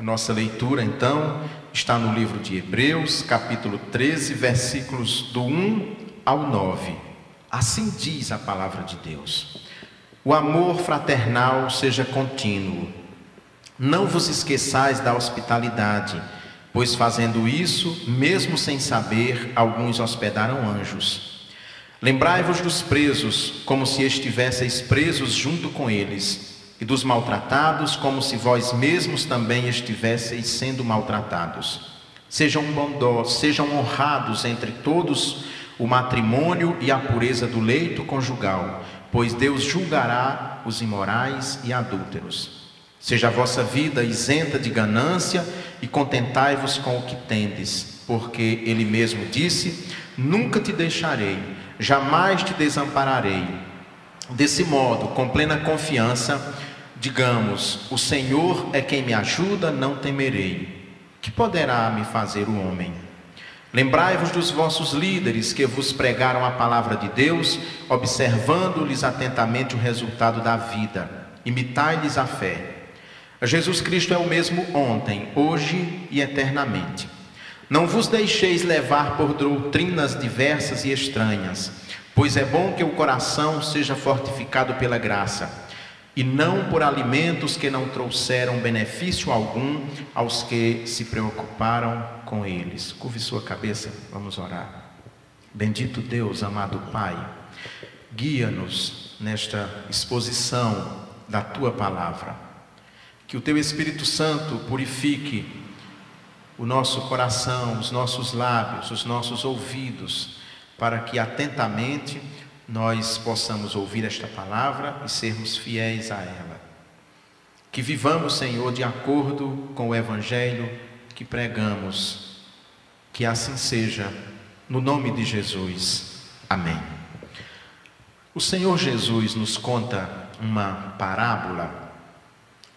A nossa leitura, então, está no livro de Hebreus, capítulo 13, versículos do 1 ao 9. Assim diz a palavra de Deus: O amor fraternal seja contínuo. Não vos esqueçais da hospitalidade, pois fazendo isso, mesmo sem saber, alguns hospedaram anjos. Lembrai-vos dos presos, como se estivesseis presos junto com eles, e dos maltratados, como se vós mesmos também estivesseis sendo maltratados. Sejam bondosos, sejam honrados entre todos o matrimônio e a pureza do leito conjugal, pois Deus julgará os imorais e adúlteros. Seja a vossa vida isenta de ganância e contentai-vos com o que tendes, porque Ele mesmo disse: Nunca te deixarei, jamais te desampararei. Desse modo, com plena confiança, digamos: O Senhor é quem me ajuda, não temerei. Que poderá me fazer o homem? Lembrai-vos dos vossos líderes que vos pregaram a palavra de Deus, observando-lhes atentamente o resultado da vida. Imitai-lhes a fé. Jesus Cristo é o mesmo ontem, hoje e eternamente. Não vos deixeis levar por doutrinas diversas e estranhas, pois é bom que o coração seja fortificado pela graça e não por alimentos que não trouxeram benefício algum aos que se preocuparam com eles. Curve sua cabeça, vamos orar. Bendito Deus, amado Pai, guia-nos nesta exposição da tua palavra. Que o teu Espírito Santo purifique o nosso coração, os nossos lábios, os nossos ouvidos, para que atentamente nós possamos ouvir esta palavra e sermos fiéis a ela. Que vivamos, Senhor, de acordo com o Evangelho que pregamos. Que assim seja, no nome de Jesus. Amém. O Senhor Jesus nos conta uma parábola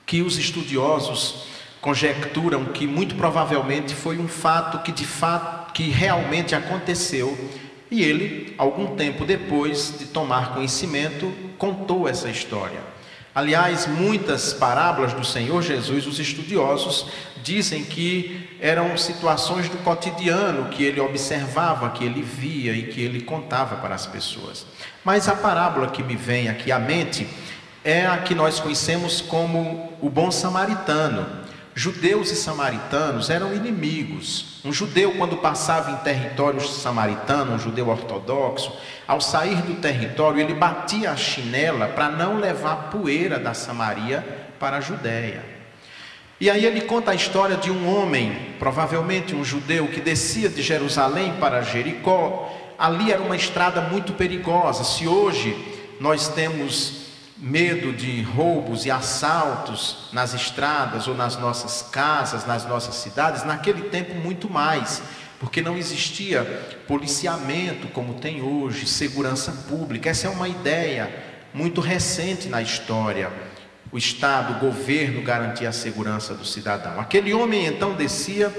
que os estudiosos conjecturam que muito provavelmente foi um fato que de fato que realmente aconteceu e ele, algum tempo depois de tomar conhecimento, contou essa história. Aliás, muitas parábolas do Senhor Jesus, os estudiosos dizem que eram situações do cotidiano que ele observava, que ele via e que ele contava para as pessoas. Mas a parábola que me vem aqui à mente é a que nós conhecemos como o bom samaritano. Judeus e samaritanos eram inimigos. Um judeu, quando passava em território samaritano, um judeu ortodoxo, ao sair do território, ele batia a chinela para não levar poeira da Samaria para a Judéia. E aí ele conta a história de um homem, provavelmente um judeu, que descia de Jerusalém para Jericó. Ali era uma estrada muito perigosa. Se hoje nós temos medo de roubos e assaltos nas estradas ou nas nossas casas, nas nossas cidades, naquele tempo muito mais, porque não existia policiamento como tem hoje, segurança pública. Essa é uma ideia muito recente na história. O Estado, o governo garantia a segurança do cidadão. Aquele homem então descia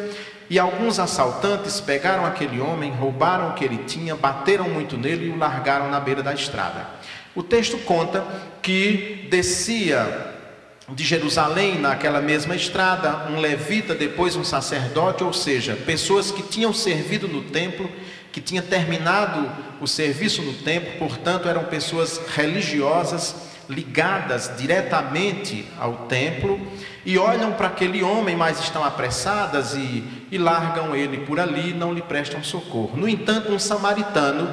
e alguns assaltantes pegaram aquele homem, roubaram o que ele tinha, bateram muito nele e o largaram na beira da estrada. O texto conta que descia de Jerusalém naquela mesma estrada um levita, depois um sacerdote, ou seja, pessoas que tinham servido no templo, que tinham terminado o serviço no templo, portanto, eram pessoas religiosas ligadas diretamente ao templo e olham para aquele homem, mas estão apressadas e, e largam ele por ali, não lhe prestam socorro. No entanto, um samaritano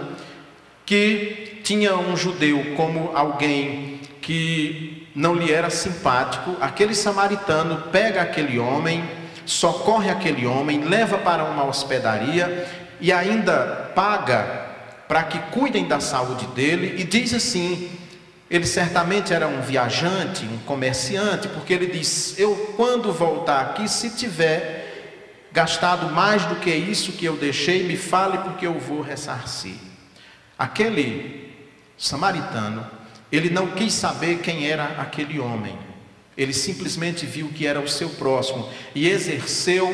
que tinha um judeu como alguém que não lhe era simpático, aquele samaritano pega aquele homem, socorre aquele homem, leva para uma hospedaria e ainda paga para que cuidem da saúde dele e diz assim: ele certamente era um viajante, um comerciante, porque ele diz: Eu, quando voltar aqui, se tiver gastado mais do que isso que eu deixei, me fale, porque eu vou ressarcir. Aquele samaritano, ele não quis saber quem era aquele homem. Ele simplesmente viu que era o seu próximo e exerceu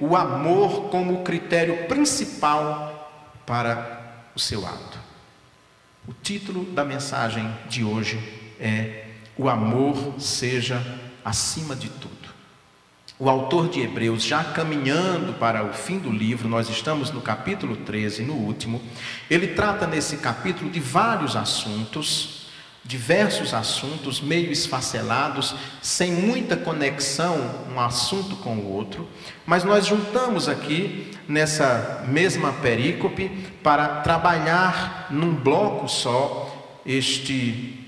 o amor como critério principal para o seu ato. O título da mensagem de hoje é O amor seja acima de tudo. O autor de Hebreus, já caminhando para o fim do livro, nós estamos no capítulo 13, no último, ele trata nesse capítulo de vários assuntos, diversos assuntos meio esfacelados, sem muita conexão um assunto com o outro, mas nós juntamos aqui nessa mesma perícope para trabalhar num bloco só este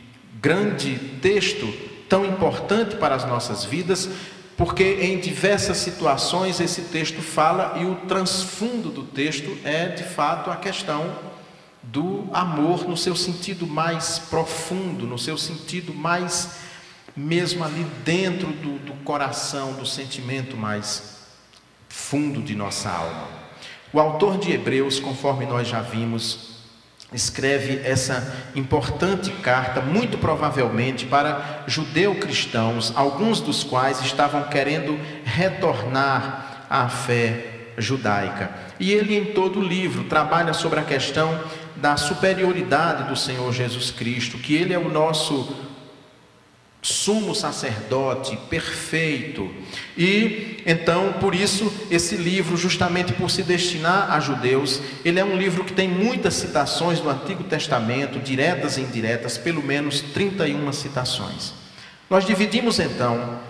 grande texto tão importante para as nossas vidas, porque em diversas situações esse texto fala e o transfundo do texto é de fato a questão do amor no seu sentido mais profundo, no seu sentido mais mesmo ali dentro do, do coração, do sentimento mais fundo de nossa alma. O autor de Hebreus, conforme nós já vimos, escreve essa importante carta, muito provavelmente para judeu-cristãos, alguns dos quais estavam querendo retornar à fé judaica. E ele, em todo o livro, trabalha sobre a questão da superioridade do Senhor Jesus Cristo, que ele é o nosso sumo sacerdote perfeito. E então, por isso, esse livro, justamente por se destinar a judeus, ele é um livro que tem muitas citações do Antigo Testamento, diretas e indiretas, pelo menos 31 citações. Nós dividimos então,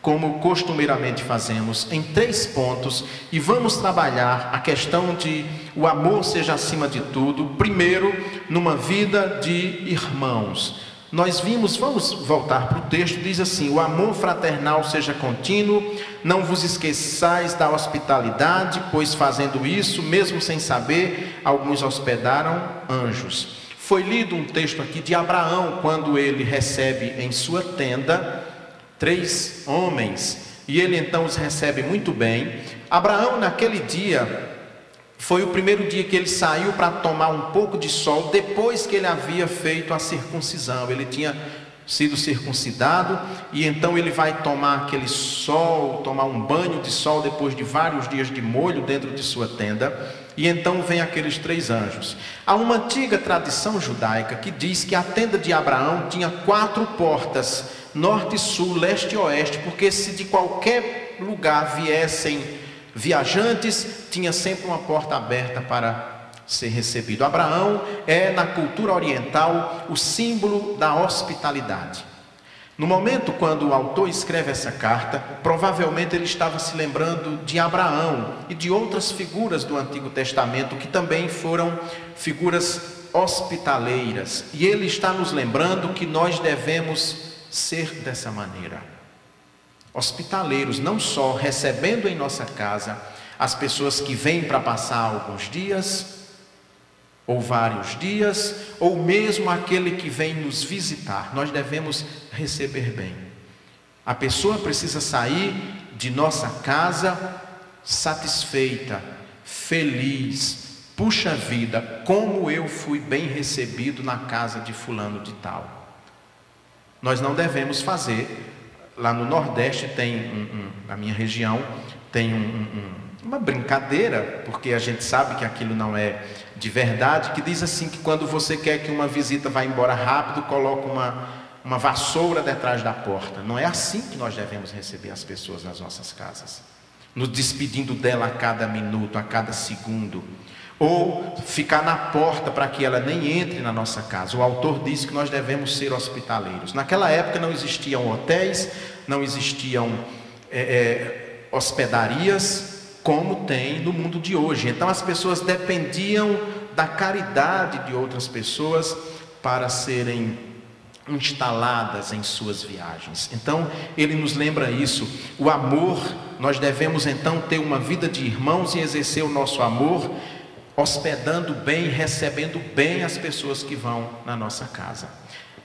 como costumeiramente fazemos, em três pontos e vamos trabalhar a questão de o amor seja acima de tudo, primeiro, numa vida de irmãos nós vimos, vamos voltar para o texto, diz assim: O amor fraternal seja contínuo, não vos esqueçais da hospitalidade, pois fazendo isso, mesmo sem saber, alguns hospedaram anjos. Foi lido um texto aqui de Abraão, quando ele recebe em sua tenda três homens, e ele então os recebe muito bem. Abraão, naquele dia, foi o primeiro dia que ele saiu para tomar um pouco de sol depois que ele havia feito a circuncisão. Ele tinha sido circuncidado e então ele vai tomar aquele sol, tomar um banho de sol depois de vários dias de molho dentro de sua tenda. E então vem aqueles três anjos. Há uma antiga tradição judaica que diz que a tenda de Abraão tinha quatro portas, norte, sul, leste e oeste, porque se de qualquer lugar viessem viajantes, tinha sempre uma porta aberta para ser recebido. Abraão é, na cultura oriental, o símbolo da hospitalidade. No momento quando o autor escreve essa carta, provavelmente ele estava se lembrando de Abraão e de outras figuras do Antigo Testamento que também foram figuras hospitaleiras. E ele está nos lembrando que nós devemos ser dessa maneira hospitaleiros, não só recebendo em nossa casa as pessoas que vêm para passar alguns dias, ou vários dias, ou mesmo aquele que vem nos visitar, nós devemos receber bem. A pessoa precisa sair de nossa casa satisfeita, feliz. Puxa vida, como eu fui bem recebido na casa de Fulano de Tal. Nós não devemos fazer lá no Nordeste tem, um, um, na minha região, tem um, uma brincadeira, porque a gente sabe que aquilo não é de verdade, que diz assim que quando você quer que uma visita vá embora rápido, coloca uma, uma vassoura detrás da porta. Não é assim que nós devemos receber as pessoas nas nossas casas. Nos despedindo dela a cada minuto, a cada segundo ou ficar na porta para que ela nem entre na nossa casa. O autor diz que nós devemos ser hospitaleiros. Naquela época não existiam hotéis, não existiam é, é, hospedarias como tem no mundo de hoje. Então as pessoas dependiam da caridade de outras pessoas para serem instaladas em suas viagens. Então, ele nos lembra isso. O amor, nós devemos então ter uma vida de irmãos e exercer o nosso amor hospedando bem, recebendo bem as pessoas que vão na nossa casa.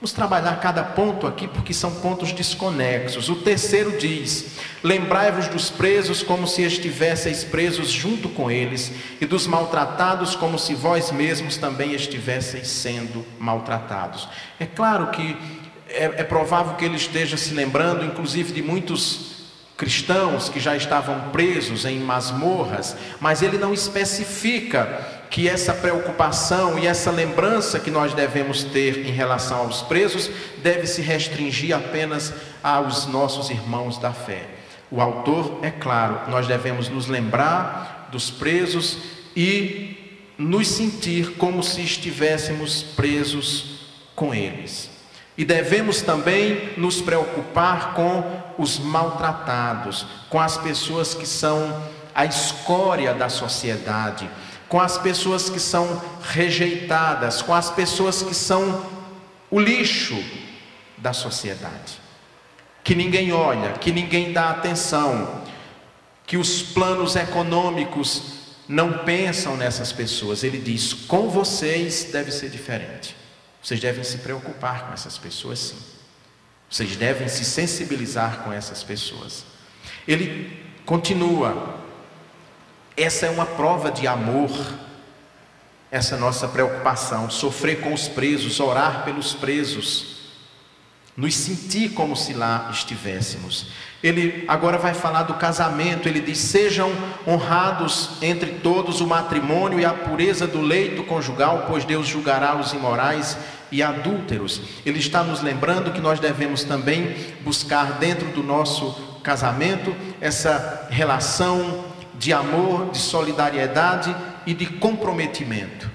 Vamos trabalhar cada ponto aqui porque são pontos desconexos. O terceiro diz: Lembrai-vos dos presos como se estivesseis presos junto com eles, e dos maltratados como se vós mesmos também estivesseis sendo maltratados. É claro que é, é provável que ele esteja se lembrando, inclusive, de muitos cristãos que já estavam presos em masmorras, mas ele não especifica que essa preocupação e essa lembrança que nós devemos ter em relação aos presos deve se restringir apenas aos nossos irmãos da fé. O autor, é claro, nós devemos nos lembrar dos presos e nos sentir como se estivéssemos presos com eles. E devemos também nos preocupar com os maltratados, com as pessoas que são a escória da sociedade, com as pessoas que são rejeitadas, com as pessoas que são o lixo da sociedade. Que ninguém olha, que ninguém dá atenção, que os planos econômicos não pensam nessas pessoas. Ele diz: com vocês deve ser diferente. Vocês devem se preocupar com essas pessoas, sim. Vocês devem se sensibilizar com essas pessoas. Ele continua: essa é uma prova de amor, essa nossa preocupação, sofrer com os presos, orar pelos presos nos sentir como se lá estivéssemos. Ele agora vai falar do casamento, ele diz: sejam honrados entre todos o matrimônio e a pureza do leito conjugal, pois Deus julgará os imorais e adúlteros. Ele está nos lembrando que nós devemos também buscar dentro do nosso casamento essa relação de amor, de solidariedade e de comprometimento.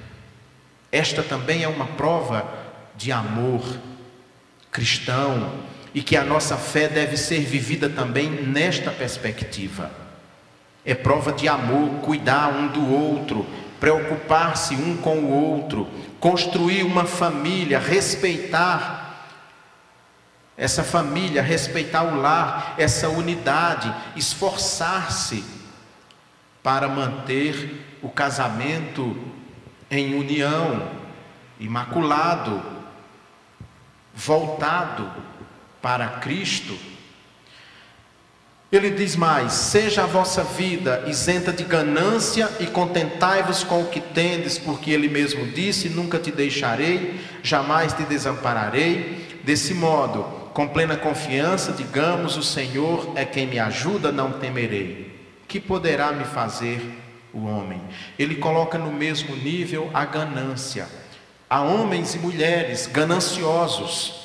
Esta também é uma prova de amor cristão e que a nossa fé deve ser vivida também nesta perspectiva. É prova de amor cuidar um do outro, preocupar-se um com o outro, construir uma família, respeitar essa família, respeitar o lar, essa unidade, esforçar-se para manter o casamento em união, imaculado, voltado para Cristo, ele diz mais: seja a vossa vida isenta de ganância e contentai-vos com o que tendes, porque ele mesmo disse: Nunca te deixarei, jamais te desampararei. Desse modo, com plena confiança, digamos: O Senhor é quem me ajuda, não temerei. Que poderá me fazer o homem? Ele coloca no mesmo nível a ganância Há homens e mulheres gananciosos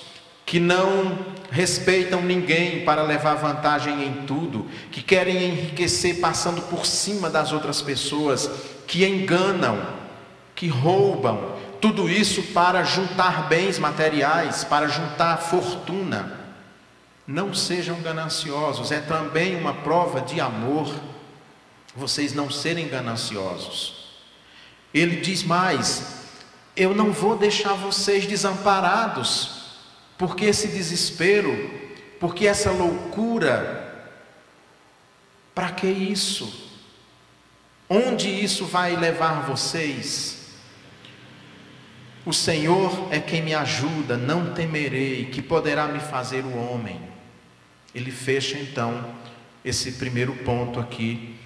que não respeitam ninguém para levar vantagem em tudo, que querem enriquecer passando por cima das outras pessoas, que enganam, que roubam, tudo isso para juntar bens materiais, para juntar fortuna. Não sejam gananciosos, é também uma prova de amor vocês não serem gananciosos. Ele diz mais: eu não vou deixar vocês desamparados, porque esse desespero, porque essa loucura, para que isso? Onde isso vai levar vocês? O Senhor é quem me ajuda, não temerei, que poderá me fazer o homem. Ele fecha então esse primeiro ponto aqui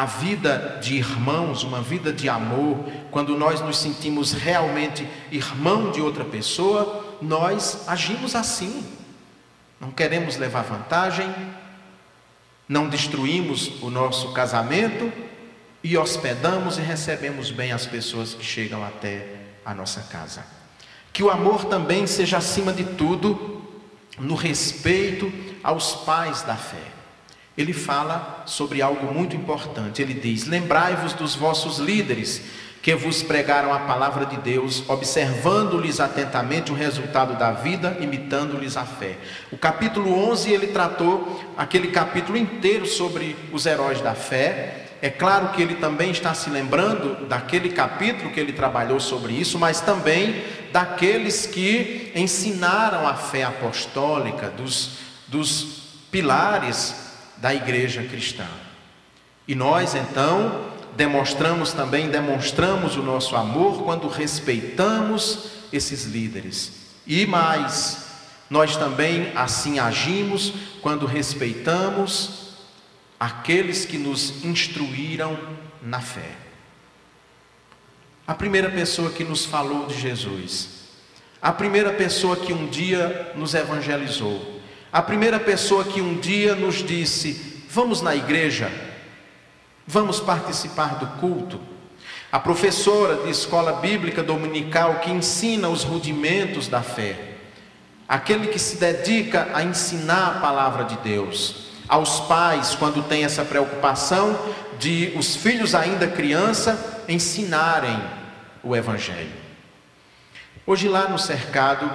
a vida de irmãos, uma vida de amor, quando nós nos sentimos realmente irmão de outra pessoa, nós agimos assim. Não queremos levar vantagem, não destruímos o nosso casamento e hospedamos e recebemos bem as pessoas que chegam até a nossa casa. Que o amor também seja acima de tudo no respeito aos pais da fé ele fala sobre algo muito importante. Ele diz: Lembrai-vos dos vossos líderes que vos pregaram a palavra de Deus, observando-lhes atentamente o resultado da vida, imitando-lhes a fé. O capítulo 11 ele tratou aquele capítulo inteiro sobre os heróis da fé. É claro que ele também está se lembrando daquele capítulo que ele trabalhou sobre isso, mas também daqueles que ensinaram a fé apostólica, dos, dos pilares da igreja cristã. E nós então demonstramos também, demonstramos o nosso amor quando respeitamos esses líderes. E mais, nós também assim agimos quando respeitamos aqueles que nos instruíram na fé. A primeira pessoa que nos falou de Jesus, a primeira pessoa que um dia nos evangelizou, a primeira pessoa que um dia nos disse: Vamos na igreja, vamos participar do culto. A professora de escola bíblica dominical que ensina os rudimentos da fé. Aquele que se dedica a ensinar a palavra de Deus. aos pais, quando tem essa preocupação de os filhos ainda criança ensinarem o Evangelho. Hoje, lá no cercado,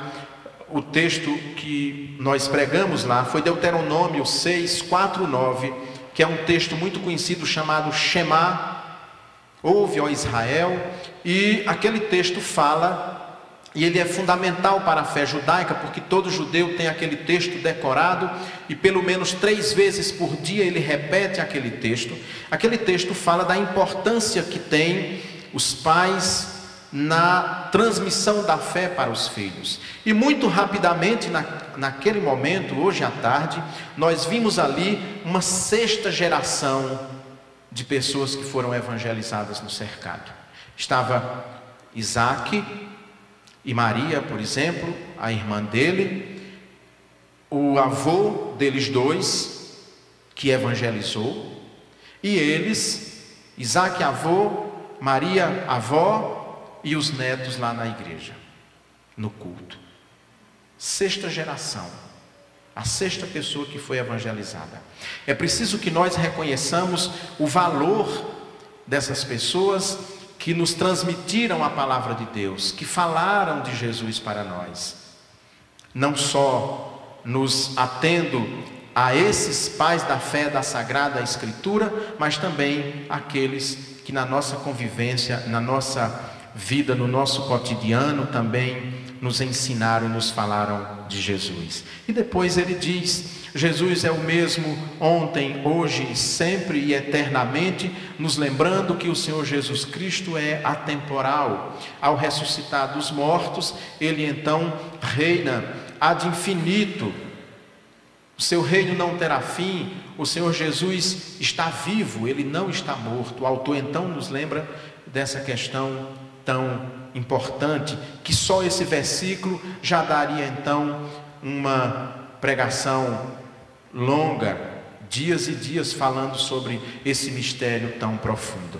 o texto que nós pregamos lá foi Deuteronômio 6, 4, 9, que é um texto muito conhecido chamado Shema, ouve, ó Israel, e aquele texto fala e ele é fundamental para a fé judaica, porque todo judeu tem aquele texto decorado e pelo menos três vezes por dia ele repete aquele texto. Aquele texto fala da importância que tem os pais na transmissão da fé para os filhos. E muito rapidamente, na, naquele momento, hoje à tarde, nós vimos ali uma sexta geração de pessoas que foram evangelizadas no cercado. Estava Isaac, e Maria, por exemplo, a irmã dele, o avô deles dois, que evangelizou, e eles, Isaac avô, Maria avó e os netos lá na igreja, no culto. Sexta geração, a sexta pessoa que foi evangelizada. É preciso que nós reconheçamos o valor dessas pessoas que nos transmitiram a palavra de Deus, que falaram de Jesus para nós. Não só nos atendo a esses pais da fé da Sagrada Escritura, mas também aqueles que na nossa convivência, na nossa vida, no nosso cotidiano também nos ensinaram e nos falaram de Jesus. E depois ele diz: Jesus é o mesmo ontem, hoje, sempre e eternamente, nos lembrando que o Senhor Jesus Cristo é atemporal. Ao ressuscitar dos mortos, ele então reina ad infinito. O seu reino não terá fim, o Senhor Jesus está vivo, ele não está morto. O autor então nos lembra dessa questão tão importante, que só esse versículo já daria então uma pregação longa, dias e dias falando sobre esse mistério tão profundo.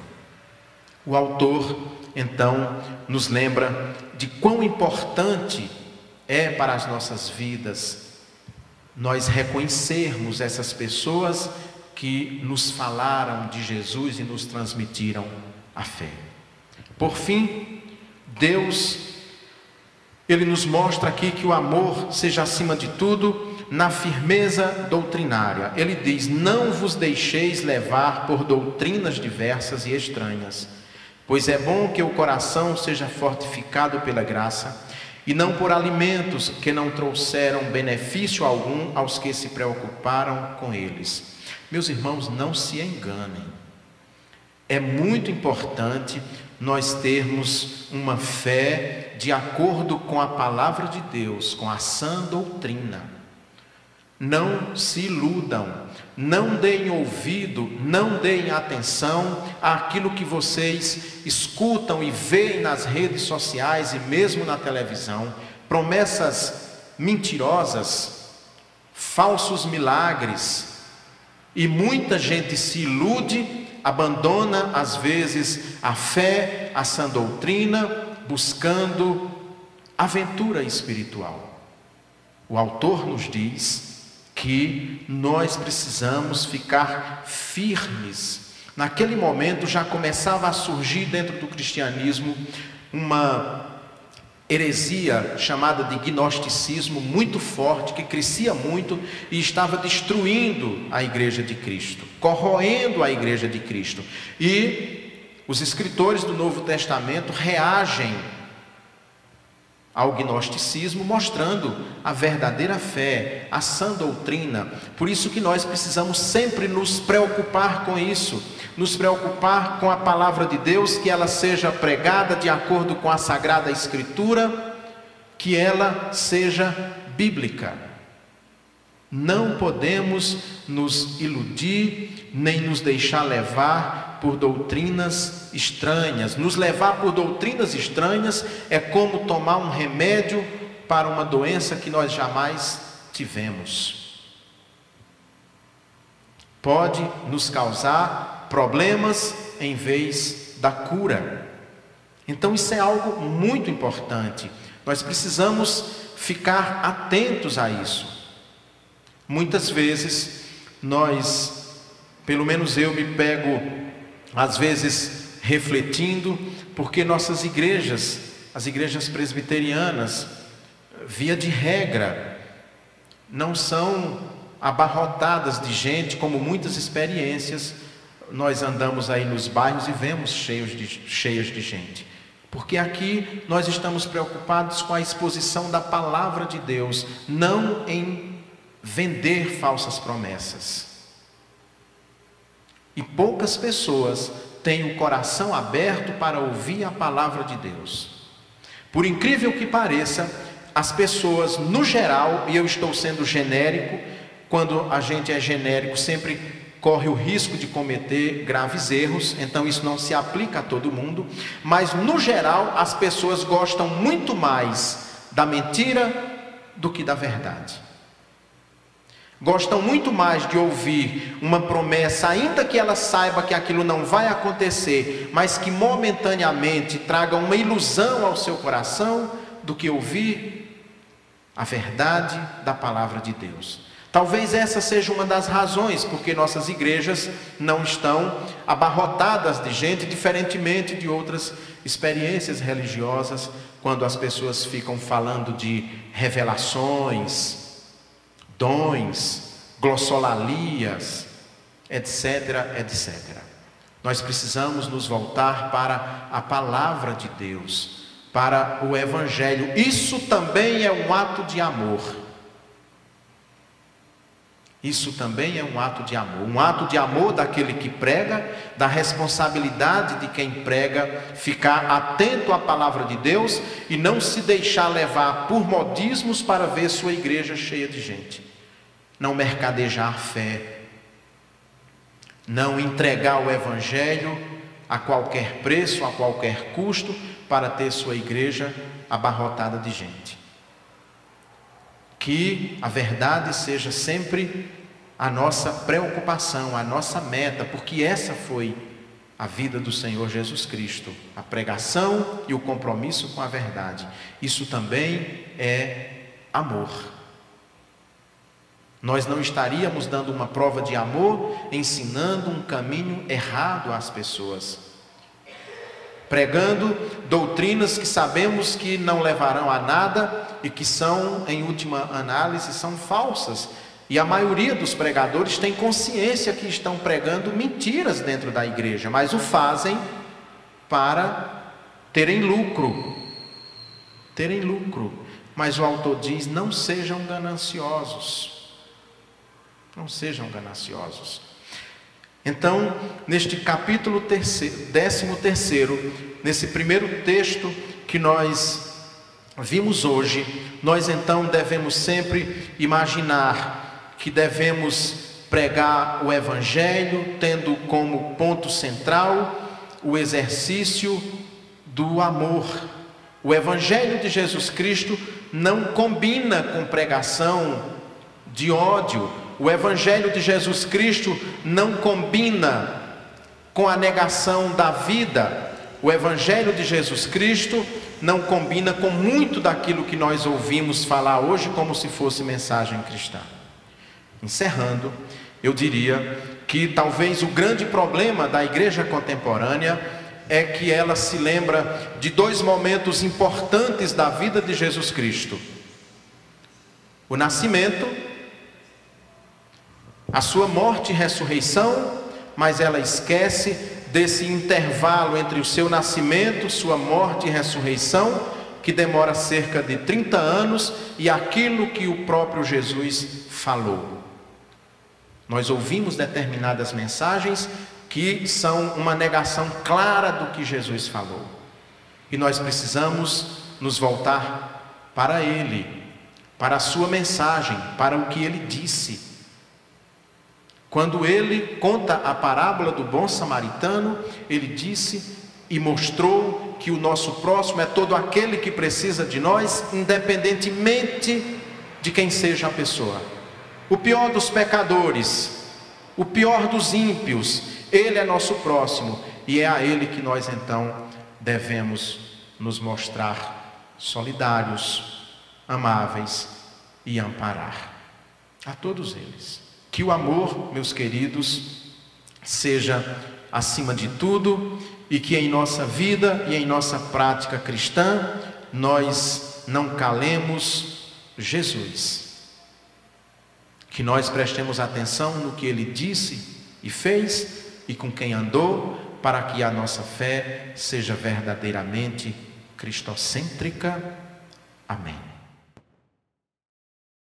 O autor, então, nos lembra de quão importante é para as nossas vidas nós reconhecermos essas pessoas que nos falaram de Jesus e nos transmitiram a fé. Por fim, Deus, Ele nos mostra aqui que o amor seja acima de tudo na firmeza doutrinária. Ele diz: Não vos deixeis levar por doutrinas diversas e estranhas, pois é bom que o coração seja fortificado pela graça, e não por alimentos que não trouxeram benefício algum aos que se preocuparam com eles. Meus irmãos, não se enganem. É muito importante nós termos uma fé de acordo com a palavra de Deus, com a sã doutrina. Não se iludam, não deem ouvido, não deem atenção àquilo que vocês escutam e veem nas redes sociais e mesmo na televisão, promessas mentirosas, falsos milagres, e muita gente se ilude, abandona às vezes a fé, a sã doutrina, buscando aventura espiritual. O autor nos diz que nós precisamos ficar firmes. Naquele momento já começava a surgir dentro do cristianismo uma heresia chamada de gnosticismo muito forte, que crescia muito e estava destruindo a igreja de Cristo, corroendo a igreja de Cristo. E os escritores do Novo Testamento reagem ao gnosticismo, mostrando a verdadeira fé, a sã doutrina. Por isso que nós precisamos sempre nos preocupar com isso, nos preocupar com a palavra de Deus, que ela seja pregada de acordo com a sagrada escritura, que ela seja bíblica. Não podemos nos iludir, nem nos deixar levar por doutrinas estranhas. Nos levar por doutrinas estranhas é como tomar um remédio para uma doença que nós jamais tivemos. Pode nos causar problemas em vez da cura. Então, isso é algo muito importante. Nós precisamos ficar atentos a isso. Muitas vezes nós, pelo menos eu me pego, às vezes, refletindo, porque nossas igrejas, as igrejas presbiterianas, via de regra, não são abarrotadas de gente, como muitas experiências nós andamos aí nos bairros e vemos cheios de, cheias de gente. Porque aqui nós estamos preocupados com a exposição da palavra de Deus, não em vender falsas promessas. E poucas pessoas têm o coração aberto para ouvir a palavra de Deus. Por incrível que pareça, as pessoas, no geral, e eu estou sendo genérico, quando a gente é genérico, sempre corre o risco de cometer graves erros, então isso não se aplica a todo mundo, mas no geral as pessoas gostam muito mais da mentira do que da verdade. Gostam muito mais de ouvir uma promessa, ainda que ela saiba que aquilo não vai acontecer, mas que momentaneamente traga uma ilusão ao seu coração, do que ouvir a verdade da palavra de Deus. Talvez essa seja uma das razões porque nossas igrejas não estão abarrotadas de gente, diferentemente de outras experiências religiosas, quando as pessoas ficam falando de revelações, dons, glossolalias, etc, etc. Nós precisamos nos voltar para a palavra de Deus, para o Evangelho. Isso também é um ato de amor. Isso também é um ato de amor, um ato de amor daquele que prega, da responsabilidade de quem prega, ficar atento à palavra de Deus e não se deixar levar por modismos para ver sua igreja cheia de gente. Não mercadejar fé, não entregar o evangelho a qualquer preço, a qualquer custo, para ter sua igreja abarrotada de gente. Que a verdade seja sempre a nossa preocupação, a nossa meta, porque essa foi a vida do Senhor Jesus Cristo, a pregação e o compromisso com a verdade. Isso também é amor. Nós não estaríamos dando uma prova de amor ensinando um caminho errado às pessoas, pregando doutrinas que sabemos que não levarão a nada e que são, em última análise, são falsas e a maioria dos pregadores tem consciência que estão pregando mentiras dentro da igreja, mas o fazem para terem lucro. Terem lucro. Mas o autor diz: não sejam gananciosos. Não sejam gananciosos. Então, neste capítulo terceiro, décimo terceiro, nesse primeiro texto que nós vimos hoje, nós então devemos sempre imaginar que devemos pregar o Evangelho, tendo como ponto central o exercício do amor. O Evangelho de Jesus Cristo não combina com pregação de ódio. O Evangelho de Jesus Cristo não combina com a negação da vida. O Evangelho de Jesus Cristo não combina com muito daquilo que nós ouvimos falar hoje como se fosse mensagem cristã. Encerrando, eu diria que talvez o grande problema da igreja contemporânea é que ela se lembra de dois momentos importantes da vida de Jesus Cristo: o nascimento, a sua morte e ressurreição, mas ela esquece desse intervalo entre o seu nascimento, sua morte e ressurreição, que demora cerca de 30 anos, e aquilo que o próprio Jesus falou. Nós ouvimos determinadas mensagens que são uma negação clara do que Jesus falou. E nós precisamos nos voltar para Ele, para a Sua mensagem, para o que Ele disse. Quando Ele conta a parábola do bom samaritano, Ele disse e mostrou que o nosso próximo é todo aquele que precisa de nós, independentemente de quem seja a pessoa o pior dos pecadores, o pior dos ímpios, ele é nosso próximo e é a ele que nós então devemos nos mostrar solidários, amáveis e amparar. A todos eles. Que o amor, meus queridos, seja acima de tudo e que em nossa vida e em nossa prática cristã nós não calemos Jesus. Que nós prestemos atenção no que ele disse e fez e com quem andou, para que a nossa fé seja verdadeiramente cristocêntrica. Amém.